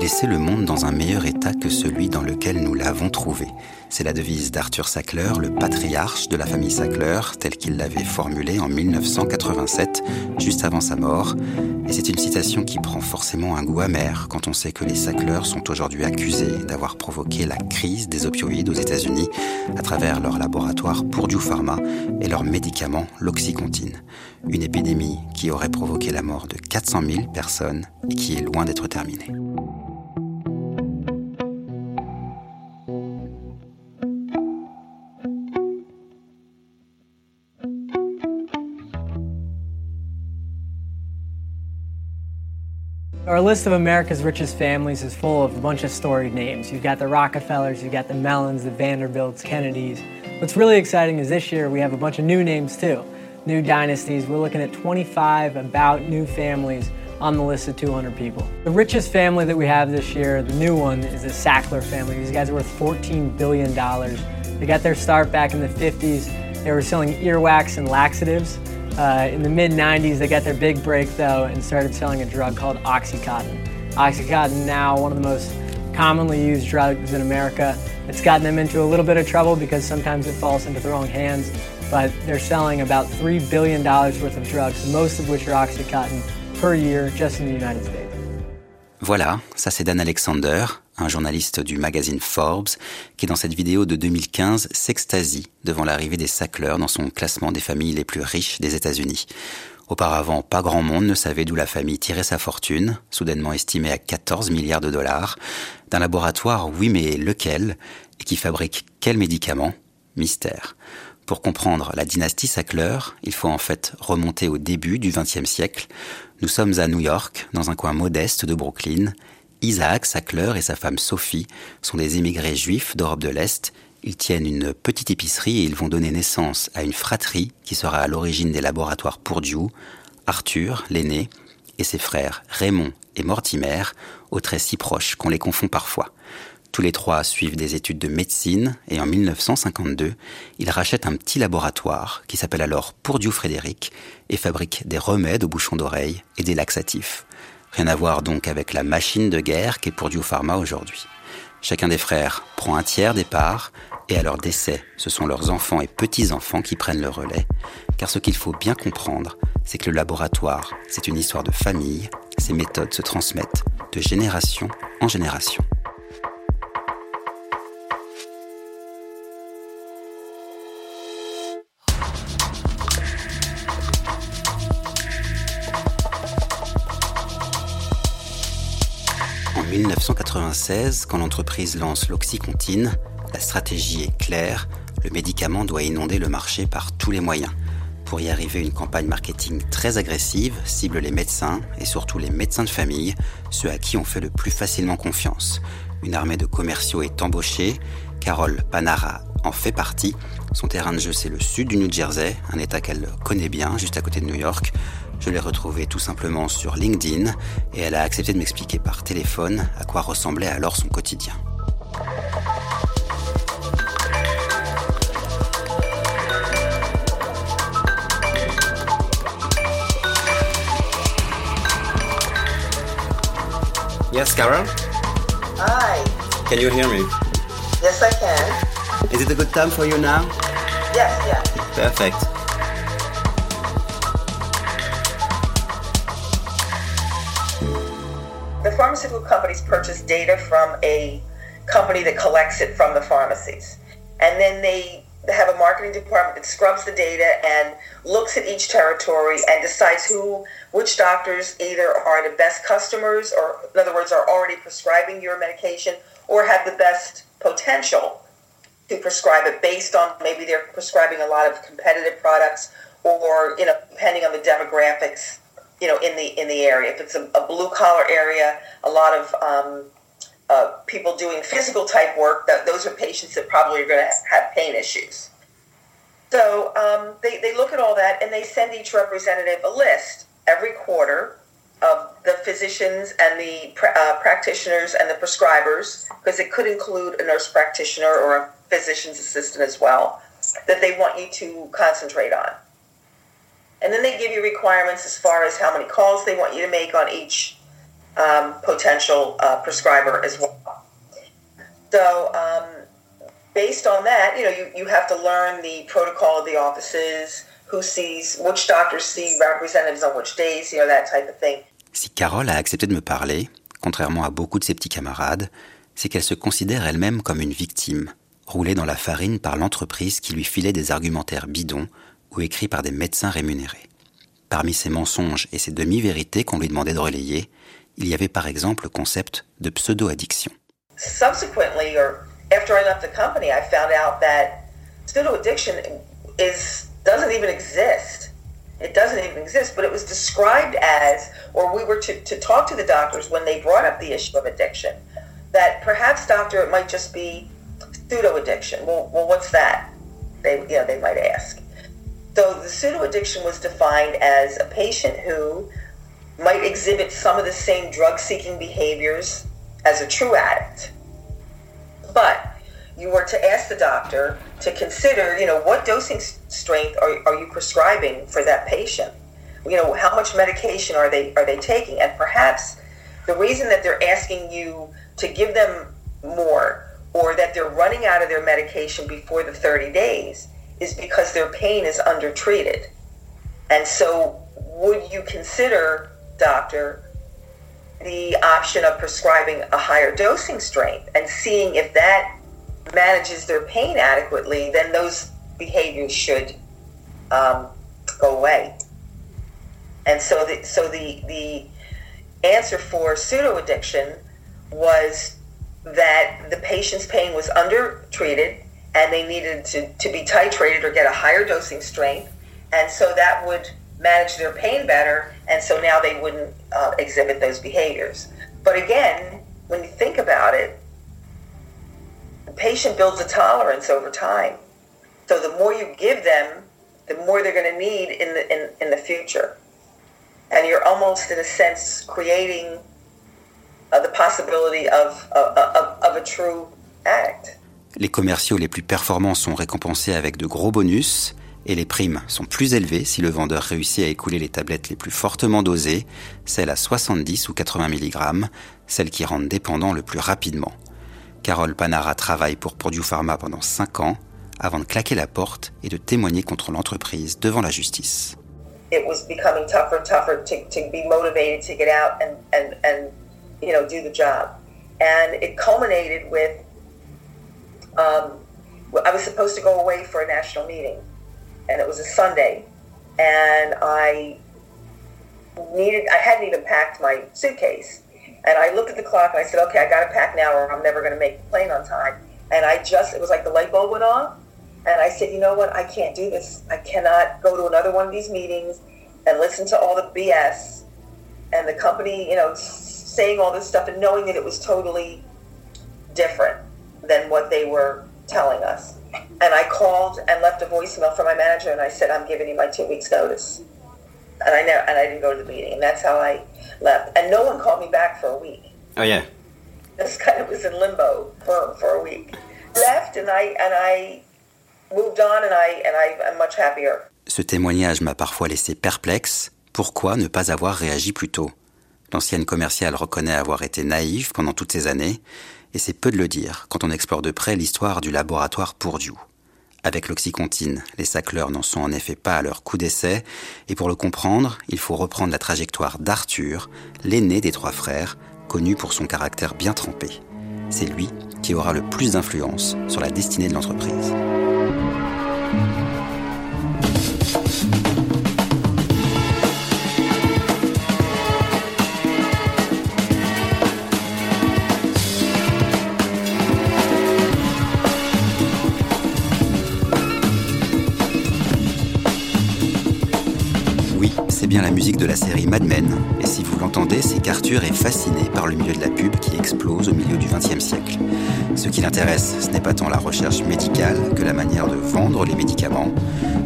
Laisser le monde dans un meilleur état que celui dans lequel nous l'avons trouvé. C'est la devise d'Arthur Sackler, le patriarche de la famille Sackler, tel qu'il l'avait formulée en 1987, juste avant sa mort. Et c'est une citation qui prend forcément un goût amer quand on sait que les Sackler sont aujourd'hui accusés d'avoir provoqué la crise des opioïdes aux États-Unis à travers leur laboratoire Purdue Pharma et leur médicament l'oxycontine. Une épidémie qui aurait provoqué la mort de 400 000 personnes et qui est loin d'être terminée. Our list of America's richest families is full of a bunch of storied names. You've got the Rockefellers, you've got the Mellons, the Vanderbilts, Kennedys. What's really exciting is this year we have a bunch of new names too, new dynasties. We're looking at 25 about new families on the list of 200 people. The richest family that we have this year, the new one, is the Sackler family. These guys are worth $14 billion. They got their start back in the 50s. They were selling earwax and laxatives. Uh, in the mid 90s, they got their big break though and started selling a drug called Oxycontin. Oxycontin, now one of the most commonly used drugs in America. It's gotten them into a little bit of trouble because sometimes it falls into the wrong hands, but they're selling about $3 billion worth of drugs, most of which are Oxycontin, per year just in the United States. Voilà, ça c'est Dan Alexander, un journaliste du magazine Forbes, qui dans cette vidéo de 2015 s'extasie devant l'arrivée des Sackler dans son classement des familles les plus riches des États-Unis. Auparavant, pas grand monde ne savait d'où la famille tirait sa fortune, soudainement estimée à 14 milliards de dollars, d'un laboratoire, oui mais lequel, et qui fabrique quels médicaments Mystère. Pour comprendre la dynastie Sackler, il faut en fait remonter au début du XXe siècle. Nous sommes à New York, dans un coin modeste de Brooklyn. Isaac Sackler et sa femme Sophie sont des émigrés juifs d'Europe de l'Est. Ils tiennent une petite épicerie et ils vont donner naissance à une fratrie qui sera à l'origine des laboratoires Purdue, Arthur, l'aîné, et ses frères Raymond et Mortimer, aux traits si proches qu'on les confond parfois. Tous les trois suivent des études de médecine et en 1952, ils rachètent un petit laboratoire qui s'appelle alors Purdue Frédéric et fabrique des remèdes aux bouchons d'oreille et des laxatifs. Rien à voir donc avec la machine de guerre qu'est Purdue Pharma aujourd'hui. Chacun des frères prend un tiers des parts et à leur décès, ce sont leurs enfants et petits-enfants qui prennent le relais. Car ce qu'il faut bien comprendre, c'est que le laboratoire, c'est une histoire de famille, ces méthodes se transmettent de génération en génération. 1996, quand l'entreprise lance l'oxycontine, la stratégie est claire, le médicament doit inonder le marché par tous les moyens. Pour y arriver, une campagne marketing très agressive cible les médecins et surtout les médecins de famille, ceux à qui on fait le plus facilement confiance. Une armée de commerciaux est embauchée. Carole Panara en fait partie. Son terrain de jeu, c'est le sud du New Jersey, un état qu'elle connaît bien, juste à côté de New York. Je l'ai retrouvée tout simplement sur LinkedIn et elle a accepté de m'expliquer par téléphone à quoi ressemblait alors son quotidien. Yes, Carol? Hi. Can you hear me? Yes, I can. Is it a good time for you now? Yes, yes. Perfect. The pharmaceutical companies purchase data from a company that collects it from the pharmacies. And then they have a marketing department that scrubs the data and looks at each territory and decides who which doctors either are the best customers or in other words are already prescribing your medication or have the best potential to prescribe it based on maybe they're prescribing a lot of competitive products or you know depending on the demographics you know in the in the area. If it's a, a blue collar area a lot of um, uh, people doing physical type work that those are patients that probably are going to have pain issues. So um, they, they look at all that and they send each representative a list every quarter of the physicians and the uh, practitioners and the prescribers, because it could include a nurse practitioner or a physician's assistant as well, that they want you to concentrate on. And then they give you requirements as far as how many calls they want you to make on each um, potential uh, prescriber as well. So um, based on that, you know, you, you have to learn the protocol of the offices, who sees, which doctors see representatives on which days, you know, that type of thing. Si Carole a accepté de me parler, contrairement à beaucoup de ses petits camarades, c'est qu'elle se considère elle-même comme une victime, roulée dans la farine par l'entreprise qui lui filait des argumentaires bidons ou écrits par des médecins rémunérés. Parmi ces mensonges et ces demi-vérités qu'on lui demandait de relayer, il y avait par exemple le concept de pseudo-addiction. Subsequently, or after I left the company, I found out that pseudo-addiction is doesn't even exist. It doesn't even exist, but it was described as, or we were to, to talk to the doctors when they brought up the issue of addiction, that perhaps, doctor, it might just be pseudo addiction. Well, well, what's that? They, you know, they might ask. So the pseudo addiction was defined as a patient who might exhibit some of the same drug seeking behaviors as a true addict, but you were to ask the doctor to consider, you know, what dosing strength are, are you prescribing for that patient? You know, how much medication are they are they taking? And perhaps the reason that they're asking you to give them more or that they're running out of their medication before the 30 days is because their pain is undertreated. And so would you consider, doctor, the option of prescribing a higher dosing strength and seeing if that manages their pain adequately, then those behaviors should um, go away. And so, the, so the the answer for pseudo addiction was that the patient's pain was undertreated and they needed to, to be titrated or get a higher dosing strength, and so that would manage their pain better, and so now they wouldn't uh, exhibit those behaviors. But again, when you think about it, the patient builds a tolerance over time. So the more you give them, the more they're going to need in the, in, in the future. And you're almost, in a sense, creating the possibility of, of, of, of a true addict. Les commerciaux les plus performants sont récompensés avec de gros bonus et les primes sont plus élevées si le vendeur réussit à écouler les tablettes les plus fortement dosées, celles à 70 ou 80 mg, celles qui rendent dépendant le plus rapidement. Carole Panara travaille pour Purdue Pharma pendant 5 ans avant de claquer la porte et de témoigner contre l'entreprise devant la justice. It was becoming tougher and tougher to, to be motivated to get out and, and, and you know do the job. And it culminated with um, I was supposed to go away for a national meeting, and it was a Sunday, and I needed I hadn't even packed my suitcase, and I looked at the clock and I said, okay, I got to pack now or I'm never going to make the plane on time. And I just, it was like the light bulb went off, And I said, you know what? I can't do this. I cannot go to another one of these meetings and listen to all the BS and the company, you know, saying all this stuff and knowing that it was totally different than what they were telling us. And I called and left a voicemail for my manager, and I said, "I'm giving you my two weeks notice." And I never, and I didn't go to the meeting, and that's how I left. And no one called me back for a week. Oh yeah. This kind of was in limbo for, for a week. Left, and I and I moved on, and I and I, I'm much happier. Ce témoignage m'a parfois laissé perplexe. Pourquoi ne pas avoir réagi plus tôt L'ancienne commerciale reconnaît avoir été naïve pendant toutes ces années, et c'est peu de le dire quand on explore de près l'histoire du laboratoire Purdue. Avec l'oxycontine, les sacleurs n'en sont en effet pas à leur coup d'essai, et pour le comprendre, il faut reprendre la trajectoire d'Arthur, l'aîné des trois frères, connu pour son caractère bien trempé. C'est lui qui aura le plus d'influence sur la destinée de l'entreprise. Bien la musique de la série Mad Men, et si vous l'entendez, c'est qu'Arthur est fasciné par le milieu de la pub qui explose au milieu du XXe siècle. Ce qui l'intéresse, ce n'est pas tant la recherche médicale que la manière de vendre les médicaments.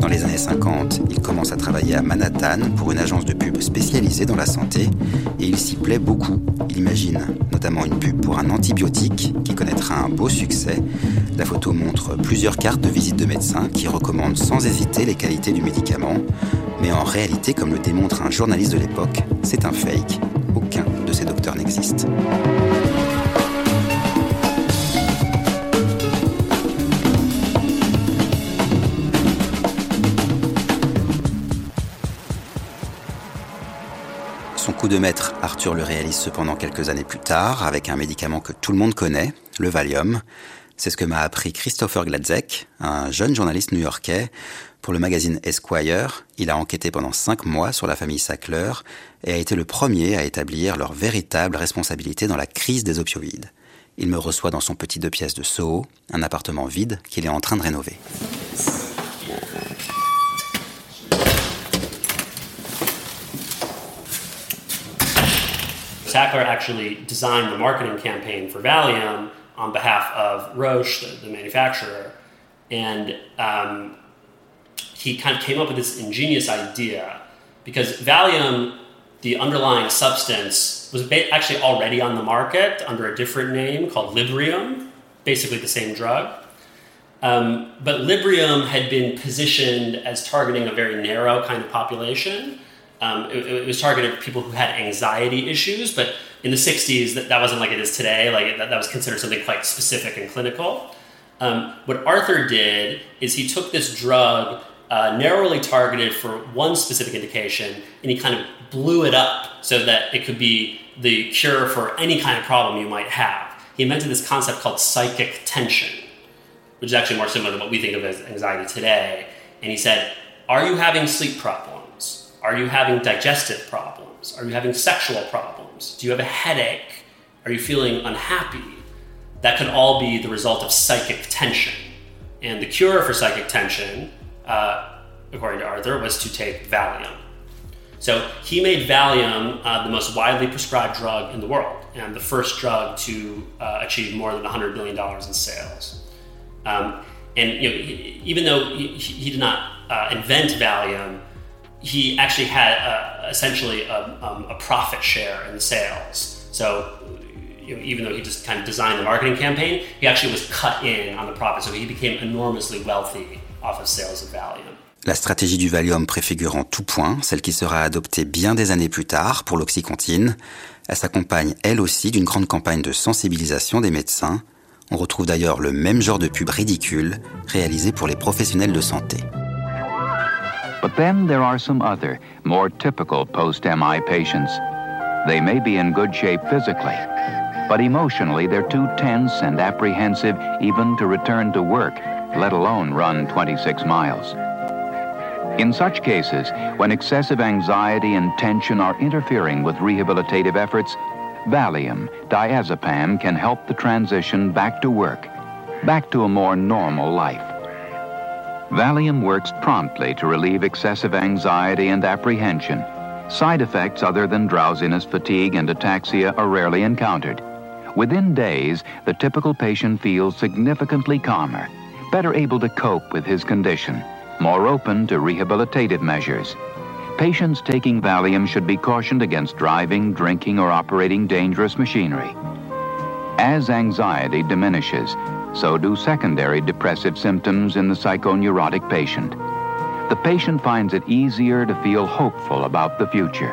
Dans les années 50, il commence à travailler à Manhattan pour une agence de pub spécialisée dans la santé, et il s'y plaît beaucoup. Il imagine notamment une pub pour un antibiotique qui connaîtra un beau succès. La photo montre plusieurs cartes de visite de médecins qui recommandent sans hésiter les qualités du médicament. Mais en réalité, comme le démontre un journaliste de l'époque, c'est un fake. Aucun de ces docteurs n'existe. Son coup de maître, Arthur le réalise cependant quelques années plus tard avec un médicament que tout le monde connaît, le Valium. C'est ce que m'a appris Christopher Gladzek, un jeune journaliste new-yorkais. Pour le magazine Esquire, il a enquêté pendant cinq mois sur la famille Sackler et a été le premier à établir leur véritable responsabilité dans la crise des opioïdes. Il me reçoit dans son petit deux pièces de Soho, un appartement vide qu'il est en train de rénover. Sackler actually designed the marketing campaign for Valium on behalf of Roche, the, the manufacturer, um, he kind of came up with this ingenious idea because Valium, the underlying substance, was actually already on the market under a different name called Librium, basically the same drug. Um, but Librium had been positioned as targeting a very narrow kind of population. Um, it, it, was targeted at people who had anxiety issues, but in the 60s, that, that wasn't like it is today. Like that, that was considered something quite specific and clinical. Um, what Arthur did is he took this drug uh, narrowly targeted for one specific indication, and he kind of blew it up so that it could be the cure for any kind of problem you might have. He invented this concept called psychic tension, which is actually more similar to what we think of as anxiety today. And he said, Are you having sleep problems? Are you having digestive problems? Are you having sexual problems? Do you have a headache? Are you feeling unhappy? That could all be the result of psychic tension. And the cure for psychic tension uh, according to Arthur, was to take Valium. So he made Valium uh, the most widely prescribed drug in the world and the first drug to uh, achieve more than $100 billion in sales. Um, and you know, even though he, he did not uh, invent Valium, he actually had uh, essentially a, um, a, profit share in the sales. So you know, even though he just kind of designed the marketing campaign, he actually was cut in on the profit. So he became enormously wealthy off of sales of Valium. La stratégie du Valium préfigure en tout point celle qui sera adoptée bien des années plus tard pour l'oxycontine. Elle s'accompagne elle aussi d'une grande campagne de sensibilisation des médecins. On retrouve d'ailleurs le même genre de pub ridicule réalisé pour les professionnels de santé. But then there are some other, more typical post-MI patients. They may be in good shape physically, but emotionally they're too tense and apprehensive even to return to work, let alone run 26 miles. In such cases, when excessive anxiety and tension are interfering with rehabilitative efforts, Valium, diazepam can help the transition back to work, back to a more normal life. Valium works promptly to relieve excessive anxiety and apprehension. Side effects other than drowsiness, fatigue, and ataxia are rarely encountered. Within days, the typical patient feels significantly calmer, better able to cope with his condition, more open to rehabilitative measures. Patients taking Valium should be cautioned against driving, drinking, or operating dangerous machinery. As anxiety diminishes, so do secondary depressive symptoms in the psychoneurotic patient. The patient finds it easier to feel hopeful about the future.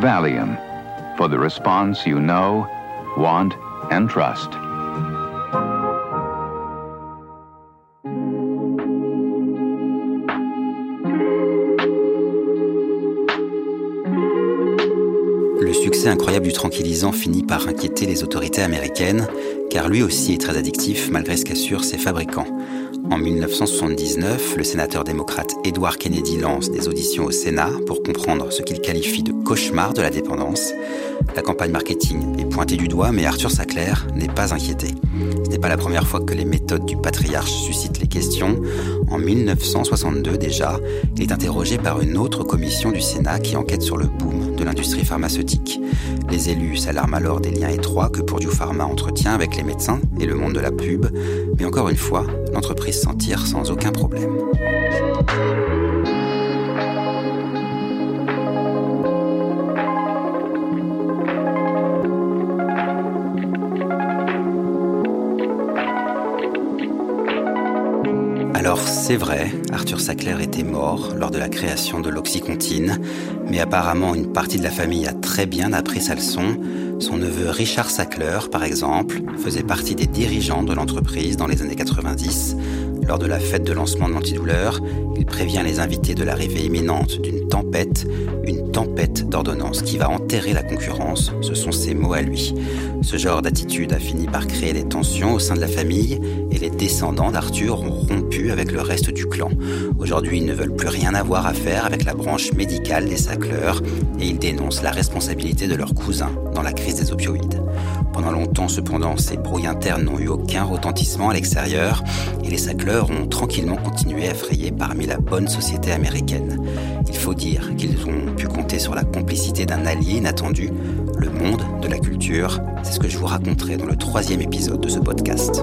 Valium, for the response you know, want, and trust. Le succès incroyable du tranquillisant finit par inquiéter les autorités américaines, car lui aussi est très addictif malgré ce qu'assurent ses fabricants. En 1979, le sénateur démocrate Edward Kennedy lance des auditions au Sénat pour comprendre ce qu'il qualifie de cauchemar de la dépendance. La campagne marketing est pointée du doigt, mais Arthur Sackler n'est pas inquiété. Ce n'est pas la première fois que les méthodes du patriarche suscitent les questions. En 1962 déjà, il est interrogé par une autre commission du Sénat qui enquête sur le boom de l'industrie pharmaceutique. Les élus s'alarment alors des liens étroits que Purdue Pharma entretient avec les médecins et le monde de la pub, mais encore une fois, l'entreprise s'en tire sans aucun problème. Alors c'est vrai, Arthur Sackler était mort lors de la création de l'Oxycontine, mais apparemment une partie de la famille a très bien appris sa leçon. Son neveu Richard Sackler, par exemple, faisait partie des dirigeants de l'entreprise dans les années 90. Lors de la fête de lancement de l'antidouleur, il prévient les invités de l'arrivée imminente d'une tempête, une tempête d'ordonnance qui va enterrer la concurrence, ce sont ses mots à lui. Ce genre d'attitude a fini par créer des tensions au sein de la famille et les descendants d'Arthur ont rompu avec le reste du clan. Aujourd'hui, ils ne veulent plus rien avoir à faire avec la branche médicale des Sackler et ils dénoncent la responsabilité de leur cousin dans la crise des opioïdes. Pendant longtemps, cependant, ces brouilles internes n'ont eu aucun retentissement à l'extérieur et les Sackler ont tranquillement continué à frayer parmi la bonne société américaine. Il faut dire qu'ils ont pu compter sur la complicité d'un allié inattendu, le monde de la culture. C'est ce que je vous raconterai dans le troisième épisode de ce podcast.